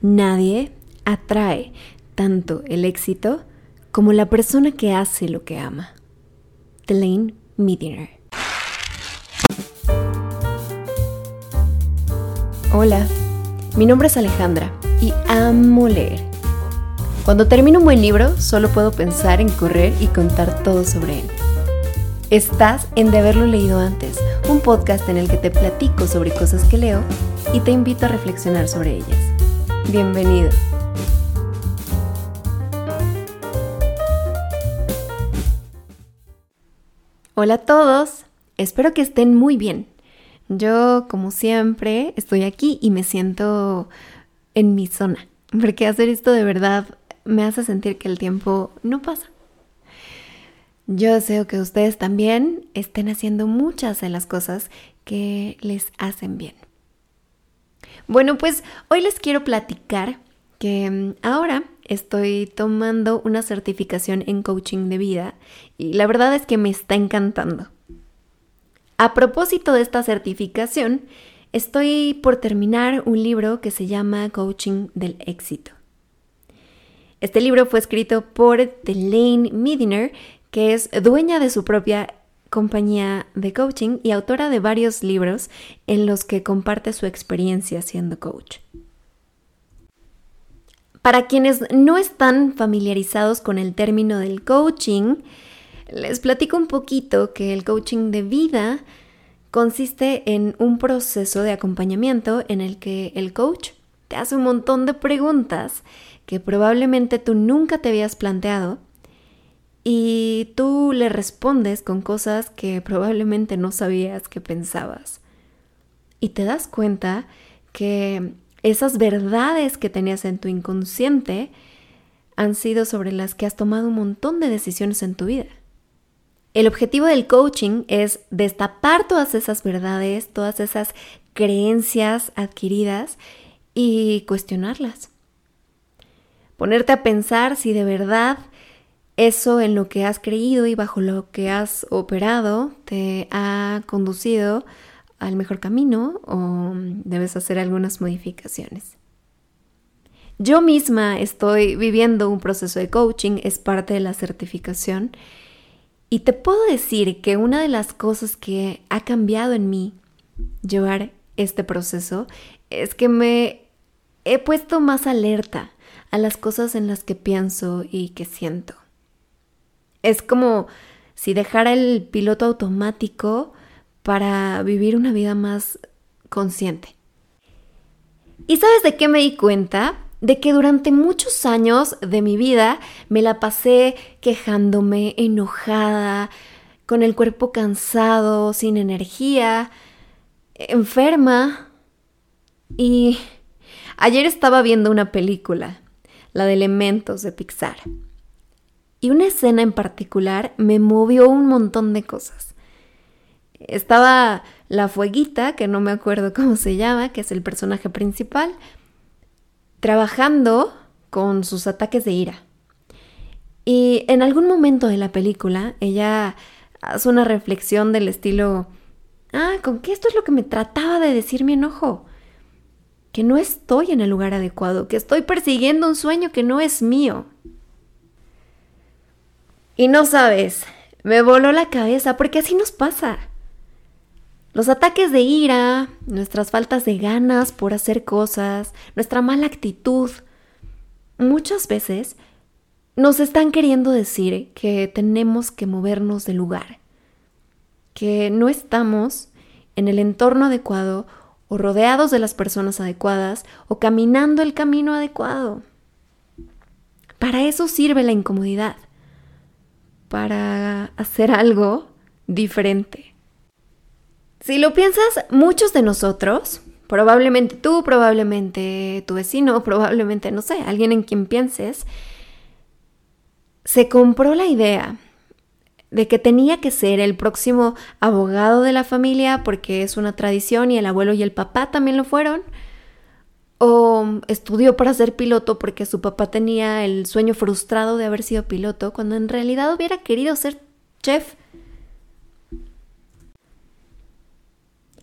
Nadie atrae tanto el éxito como la persona que hace lo que ama. Delane Midiner. Hola, mi nombre es Alejandra y amo leer. Cuando termino un buen libro, solo puedo pensar en correr y contar todo sobre él. Estás en De haberlo leído antes, un podcast en el que te platico sobre cosas que leo y te invito a reflexionar sobre ellas. Bienvenido. Hola a todos, espero que estén muy bien. Yo, como siempre, estoy aquí y me siento en mi zona, porque hacer esto de verdad me hace sentir que el tiempo no pasa. Yo deseo que ustedes también estén haciendo muchas de las cosas que les hacen bien. Bueno, pues hoy les quiero platicar que mm, ahora estoy tomando una certificación en coaching de vida y la verdad es que me está encantando. A propósito de esta certificación, estoy por terminar un libro que se llama Coaching del Éxito. Este libro fue escrito por Delane Midiner, que es dueña de su propia compañía de coaching y autora de varios libros en los que comparte su experiencia siendo coach. Para quienes no están familiarizados con el término del coaching, les platico un poquito que el coaching de vida consiste en un proceso de acompañamiento en el que el coach te hace un montón de preguntas que probablemente tú nunca te habías planteado y tú le respondes con cosas que probablemente no sabías que pensabas. Y te das cuenta que esas verdades que tenías en tu inconsciente han sido sobre las que has tomado un montón de decisiones en tu vida. El objetivo del coaching es destapar todas esas verdades, todas esas creencias adquiridas y cuestionarlas. Ponerte a pensar si de verdad eso en lo que has creído y bajo lo que has operado te ha conducido al mejor camino o debes hacer algunas modificaciones. Yo misma estoy viviendo un proceso de coaching, es parte de la certificación y te puedo decir que una de las cosas que ha cambiado en mí llevar este proceso es que me he puesto más alerta a las cosas en las que pienso y que siento. Es como si dejara el piloto automático para vivir una vida más consciente. ¿Y sabes de qué me di cuenta? De que durante muchos años de mi vida me la pasé quejándome, enojada, con el cuerpo cansado, sin energía, enferma. Y ayer estaba viendo una película, la de Elementos de Pixar. Y una escena en particular me movió un montón de cosas. Estaba la fueguita, que no me acuerdo cómo se llama, que es el personaje principal, trabajando con sus ataques de ira. Y en algún momento de la película, ella hace una reflexión del estilo, ah, con qué esto es lo que me trataba de decir mi enojo. Que no estoy en el lugar adecuado, que estoy persiguiendo un sueño que no es mío. Y no sabes, me voló la cabeza porque así nos pasa. Los ataques de ira, nuestras faltas de ganas por hacer cosas, nuestra mala actitud, muchas veces nos están queriendo decir que tenemos que movernos de lugar, que no estamos en el entorno adecuado o rodeados de las personas adecuadas o caminando el camino adecuado. Para eso sirve la incomodidad para hacer algo diferente. Si lo piensas, muchos de nosotros, probablemente tú, probablemente tu vecino, probablemente, no sé, alguien en quien pienses, se compró la idea de que tenía que ser el próximo abogado de la familia porque es una tradición y el abuelo y el papá también lo fueron, o estudió para ser piloto porque su papá tenía el sueño frustrado de haber sido piloto, cuando en realidad hubiera querido ser chef.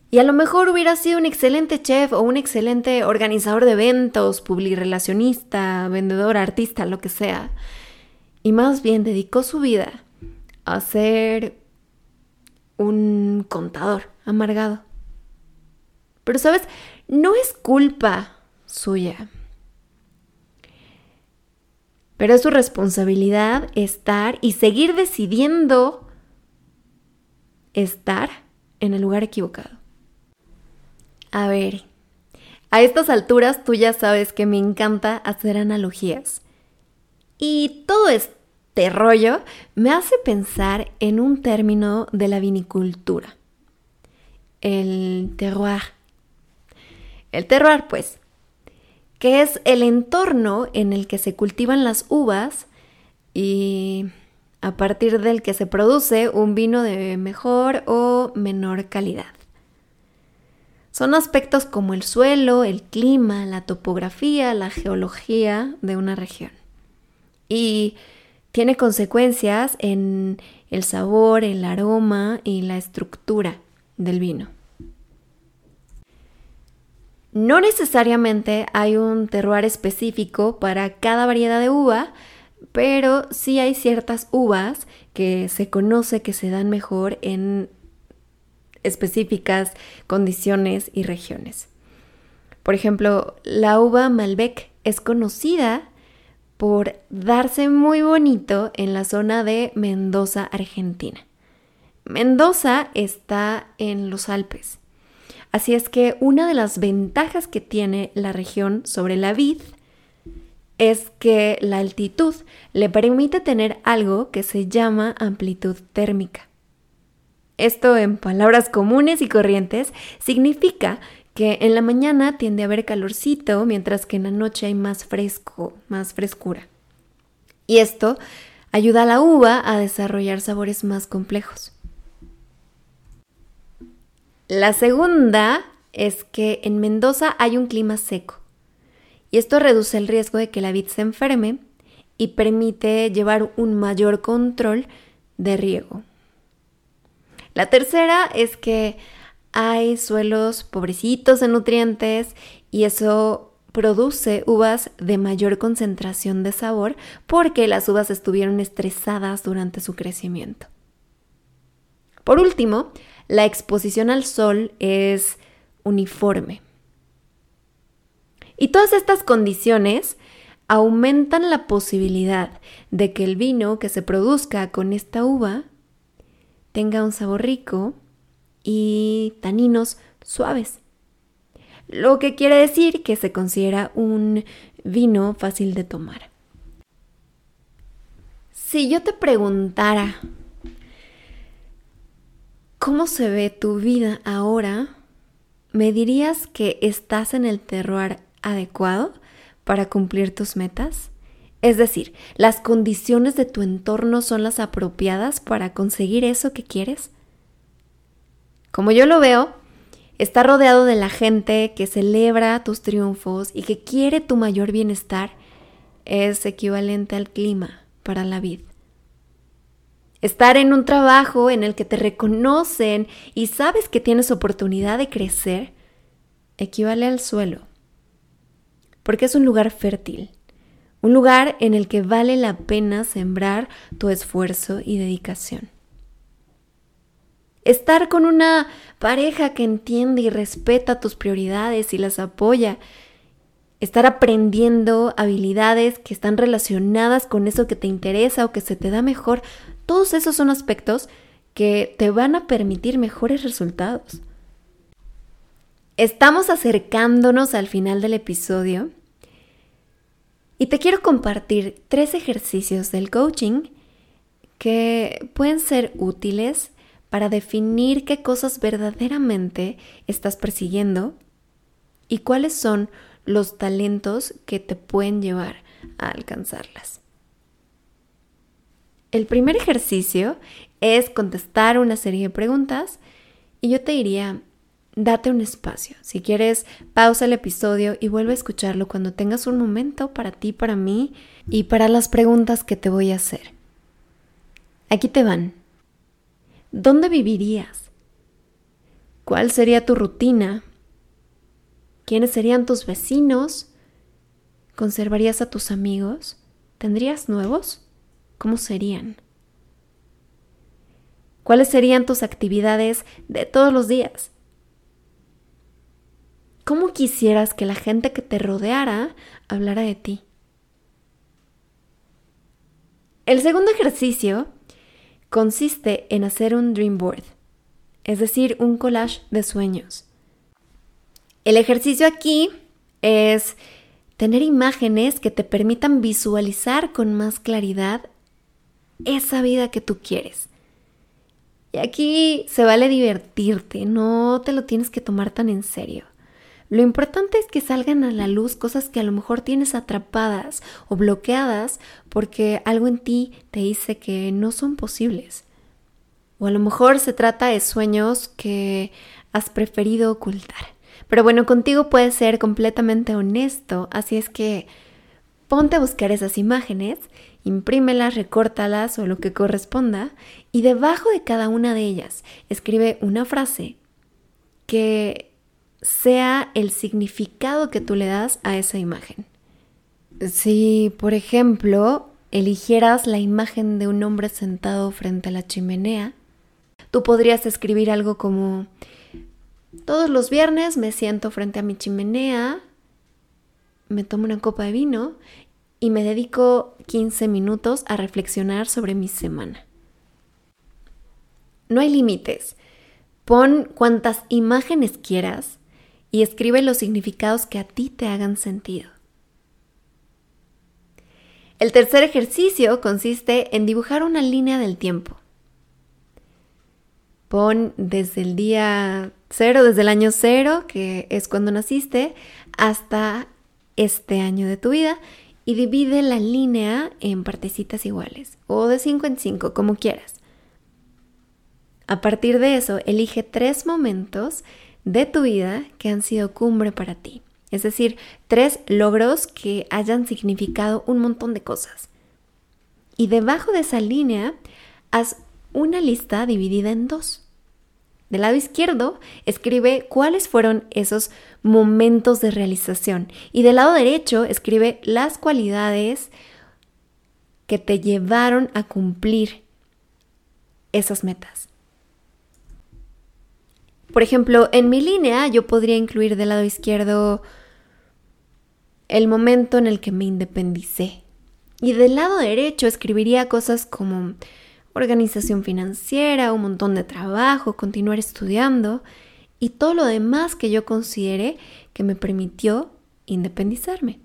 Y a lo mejor hubiera sido un excelente chef o un excelente organizador de eventos, publirelacionista, vendedor, artista, lo que sea. Y más bien dedicó su vida a ser un contador amargado. Pero sabes, no es culpa suya. Pero es su responsabilidad estar y seguir decidiendo estar en el lugar equivocado. A ver, a estas alturas tú ya sabes que me encanta hacer analogías. Y todo este rollo me hace pensar en un término de la vinicultura. El terroir. El terroir, pues, que es el entorno en el que se cultivan las uvas y a partir del que se produce un vino de mejor o menor calidad. Son aspectos como el suelo, el clima, la topografía, la geología de una región. Y tiene consecuencias en el sabor, el aroma y la estructura del vino. No necesariamente hay un terroir específico para cada variedad de uva, pero sí hay ciertas uvas que se conoce que se dan mejor en específicas condiciones y regiones. Por ejemplo, la uva Malbec es conocida por darse muy bonito en la zona de Mendoza, Argentina. Mendoza está en los Alpes Así es que una de las ventajas que tiene la región sobre la vid es que la altitud le permite tener algo que se llama amplitud térmica. Esto en palabras comunes y corrientes significa que en la mañana tiende a haber calorcito, mientras que en la noche hay más fresco, más frescura. Y esto ayuda a la uva a desarrollar sabores más complejos. La segunda es que en Mendoza hay un clima seco y esto reduce el riesgo de que la vid se enferme y permite llevar un mayor control de riego. La tercera es que hay suelos pobrecitos en nutrientes y eso produce uvas de mayor concentración de sabor porque las uvas estuvieron estresadas durante su crecimiento. Por último, la exposición al sol es uniforme. Y todas estas condiciones aumentan la posibilidad de que el vino que se produzca con esta uva tenga un sabor rico y taninos suaves. Lo que quiere decir que se considera un vino fácil de tomar. Si yo te preguntara ¿Cómo se ve tu vida ahora? ¿Me dirías que estás en el terroir adecuado para cumplir tus metas? Es decir, ¿las condiciones de tu entorno son las apropiadas para conseguir eso que quieres? Como yo lo veo, estar rodeado de la gente que celebra tus triunfos y que quiere tu mayor bienestar es equivalente al clima para la vida. Estar en un trabajo en el que te reconocen y sabes que tienes oportunidad de crecer equivale al suelo, porque es un lugar fértil, un lugar en el que vale la pena sembrar tu esfuerzo y dedicación. Estar con una pareja que entiende y respeta tus prioridades y las apoya. Estar aprendiendo habilidades que están relacionadas con eso que te interesa o que se te da mejor todos esos son aspectos que te van a permitir mejores resultados. Estamos acercándonos al final del episodio y te quiero compartir tres ejercicios del coaching que pueden ser útiles para definir qué cosas verdaderamente estás persiguiendo y cuáles son los talentos que te pueden llevar a alcanzarlas. El primer ejercicio es contestar una serie de preguntas y yo te diría, date un espacio. Si quieres, pausa el episodio y vuelve a escucharlo cuando tengas un momento para ti, para mí y para las preguntas que te voy a hacer. Aquí te van. ¿Dónde vivirías? ¿Cuál sería tu rutina? ¿Quiénes serían tus vecinos? ¿Conservarías a tus amigos? ¿Tendrías nuevos? ¿Cómo serían? ¿Cuáles serían tus actividades de todos los días? ¿Cómo quisieras que la gente que te rodeara hablara de ti? El segundo ejercicio consiste en hacer un dream board, es decir, un collage de sueños. El ejercicio aquí es tener imágenes que te permitan visualizar con más claridad esa vida que tú quieres. Y aquí se vale divertirte, no te lo tienes que tomar tan en serio. Lo importante es que salgan a la luz cosas que a lo mejor tienes atrapadas o bloqueadas porque algo en ti te dice que no son posibles. O a lo mejor se trata de sueños que has preferido ocultar. Pero bueno, contigo puedes ser completamente honesto, así es que ponte a buscar esas imágenes, imprímelas, recórtalas o lo que corresponda, y debajo de cada una de ellas escribe una frase que sea el significado que tú le das a esa imagen. Si, por ejemplo, eligieras la imagen de un hombre sentado frente a la chimenea, tú podrías escribir algo como, todos los viernes me siento frente a mi chimenea, me tomo una copa de vino y me dedico 15 minutos a reflexionar sobre mi semana. No hay límites. Pon cuantas imágenes quieras y escribe los significados que a ti te hagan sentido. El tercer ejercicio consiste en dibujar una línea del tiempo. Pon desde el día cero, desde el año cero, que es cuando naciste, hasta este año de tu vida y divide la línea en partecitas iguales o de 5 en 5, como quieras. A partir de eso, elige tres momentos de tu vida que han sido cumbre para ti. Es decir, tres logros que hayan significado un montón de cosas. Y debajo de esa línea, haz una lista dividida en dos. Del lado izquierdo, escribe cuáles fueron esos momentos de realización. Y del lado derecho, escribe las cualidades que te llevaron a cumplir esas metas. Por ejemplo, en mi línea yo podría incluir del lado izquierdo el momento en el que me independicé. Y del lado derecho escribiría cosas como organización financiera, un montón de trabajo, continuar estudiando y todo lo demás que yo considere que me permitió independizarme.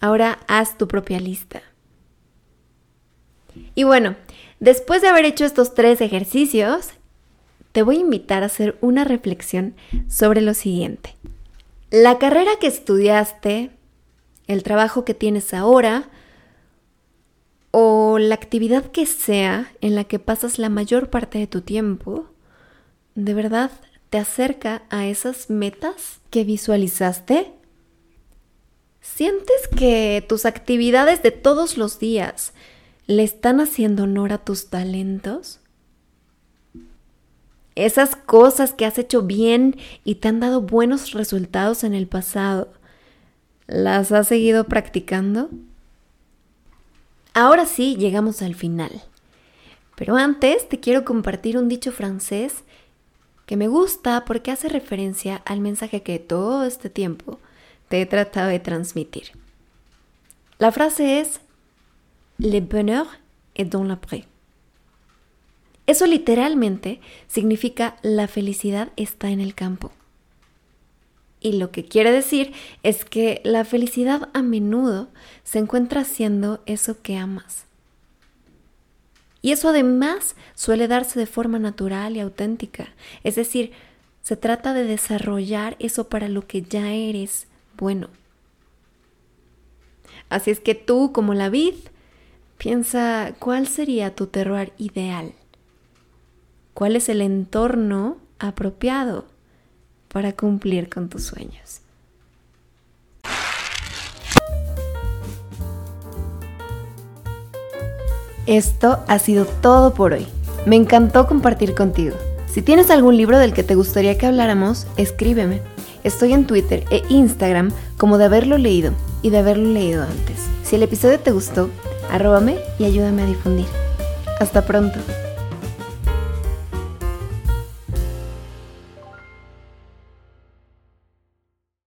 Ahora haz tu propia lista. Y bueno, después de haber hecho estos tres ejercicios, te voy a invitar a hacer una reflexión sobre lo siguiente. La carrera que estudiaste, el trabajo que tienes ahora o la actividad que sea en la que pasas la mayor parte de tu tiempo, ¿de verdad te acerca a esas metas que visualizaste? ¿Sientes que tus actividades de todos los días le están haciendo honor a tus talentos? esas cosas que has hecho bien y te han dado buenos resultados en el pasado, ¿las has seguido practicando? Ahora sí, llegamos al final. Pero antes te quiero compartir un dicho francés que me gusta porque hace referencia al mensaje que todo este tiempo te he tratado de transmitir. La frase es Le bonheur est dans l'après. Eso literalmente significa la felicidad está en el campo. Y lo que quiere decir es que la felicidad a menudo se encuentra haciendo eso que amas. Y eso además suele darse de forma natural y auténtica. Es decir, se trata de desarrollar eso para lo que ya eres bueno. Así es que tú, como la vid, piensa cuál sería tu terror ideal. ¿Cuál es el entorno apropiado para cumplir con tus sueños? Esto ha sido todo por hoy. Me encantó compartir contigo. Si tienes algún libro del que te gustaría que habláramos, escríbeme. Estoy en Twitter e Instagram como de haberlo leído y de haberlo leído antes. Si el episodio te gustó, arróbame y ayúdame a difundir. Hasta pronto.